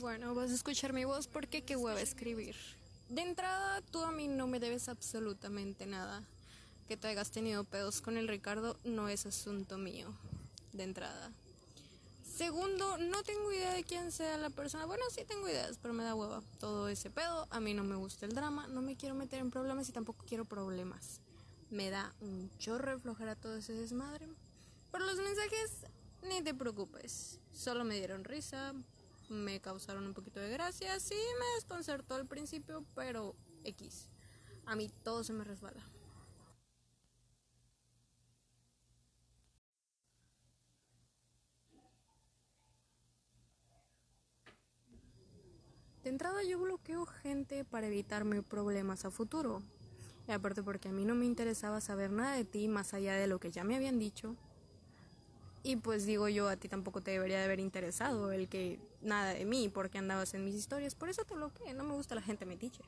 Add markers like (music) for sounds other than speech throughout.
Bueno, vas a escuchar mi voz porque qué hueva escribir. De entrada, tú a mí no me debes absolutamente nada. Que te hayas tenido pedos con el Ricardo no es asunto mío. De entrada. Segundo, no tengo idea de quién sea la persona. Bueno, sí tengo ideas, pero me da hueva todo ese pedo. A mí no me gusta el drama, no me quiero meter en problemas y tampoco quiero problemas. Me da un chorro de flojera todo ese desmadre. Por los mensajes, ni te preocupes. Solo me dieron risa, me causaron un poquito de gracia. Sí, me desconcertó al principio, pero X. A mí todo se me resbala. De entrada yo bloqueo gente para evitarme problemas a futuro. Y aparte porque a mí no me interesaba saber nada de ti más allá de lo que ya me habían dicho. Y pues digo yo, a ti tampoco te debería de haber interesado el que nada de mí porque andabas en mis historias. Por eso te bloqueé, no me gusta la gente metiche.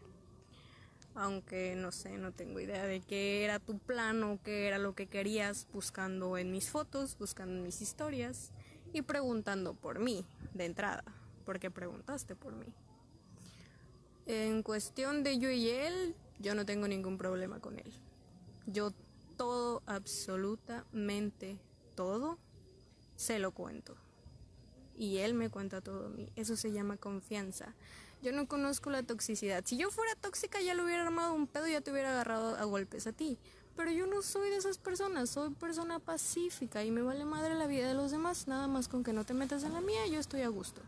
Aunque no sé, no tengo idea de qué era tu plan o qué era lo que querías buscando en mis fotos, buscando en mis historias y preguntando por mí de entrada, porque preguntaste por mí. En cuestión de yo y él, yo no tengo ningún problema con él. Yo todo, absolutamente todo, se lo cuento. Y él me cuenta todo a mí. Eso se llama confianza. Yo no conozco la toxicidad. Si yo fuera tóxica ya le hubiera armado un pedo y ya te hubiera agarrado a golpes a ti. Pero yo no soy de esas personas. Soy persona pacífica y me vale madre la vida de los demás. Nada más con que no te metas en la mía, yo estoy a gusto.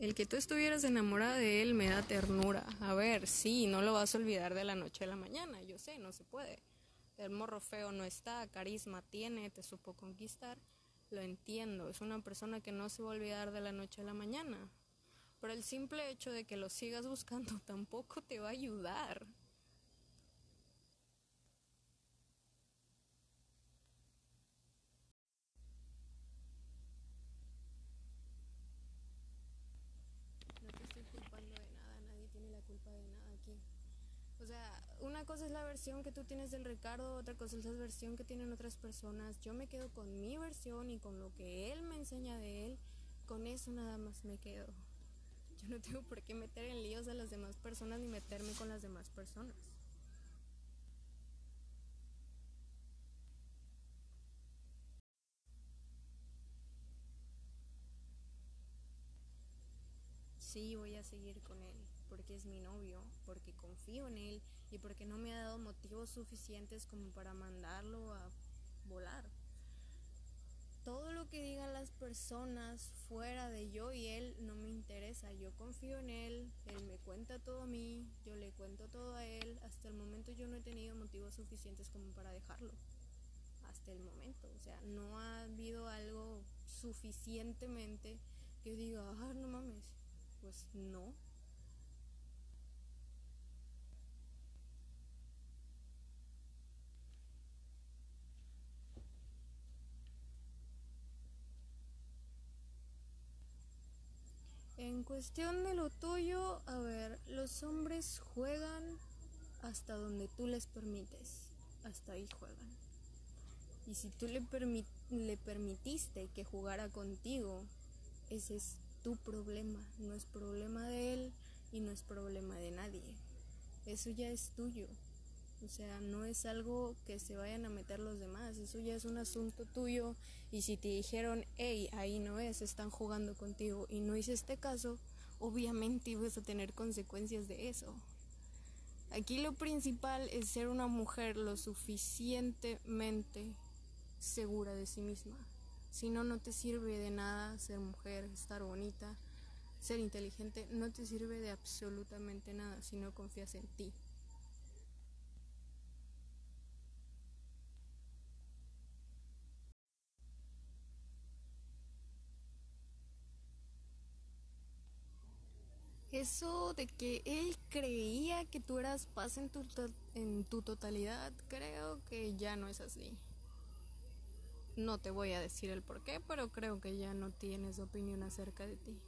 El que tú estuvieras enamorada de él me da ternura. A ver, sí, no lo vas a olvidar de la noche a la mañana. Yo sé, no se puede. El morro feo no está, carisma tiene, te supo conquistar. Lo entiendo, es una persona que no se va a olvidar de la noche a la mañana. Pero el simple hecho de que lo sigas buscando (laughs) tampoco te va a ayudar. No te estoy culpando de nada, nadie tiene la culpa de nada aquí. O sea, una cosa es la versión que tú tienes del Ricardo, otra cosa es la versión que tienen otras personas. Yo me quedo con mi versión y con lo que él me enseña de él, con eso nada más me quedo. Yo no tengo por qué meter en líos a las demás personas ni meterme con las demás personas. Sí, voy a seguir con él, porque es mi novio, porque confío en él y porque no me ha dado motivos suficientes como para mandarlo a volar. Todo lo que digan las personas fuera de yo y él no me interesa. Yo confío en él, él me cuenta todo a mí, yo le cuento todo a él. Hasta el momento yo no he tenido motivos suficientes como para dejarlo. Hasta el momento. O sea, no ha habido algo suficientemente que diga, ah, no mames, pues no. En cuestión de lo tuyo, a ver, los hombres juegan hasta donde tú les permites. Hasta ahí juegan. Y si tú le, permi le permitiste que jugara contigo, ese es tu problema, no es problema de él y no es problema de nadie. Eso ya es tuyo. O sea, no es algo que se vayan a meter los demás, eso ya es un asunto tuyo y si te dijeron, hey, ahí no es, están jugando contigo y no hiciste caso, obviamente ibas a tener consecuencias de eso. Aquí lo principal es ser una mujer lo suficientemente segura de sí misma. Si no, no te sirve de nada ser mujer, estar bonita, ser inteligente, no te sirve de absolutamente nada si no confías en ti. Eso de que él creía que tú eras paz en tu, en tu totalidad, creo que ya no es así. No te voy a decir el por qué, pero creo que ya no tienes opinión acerca de ti.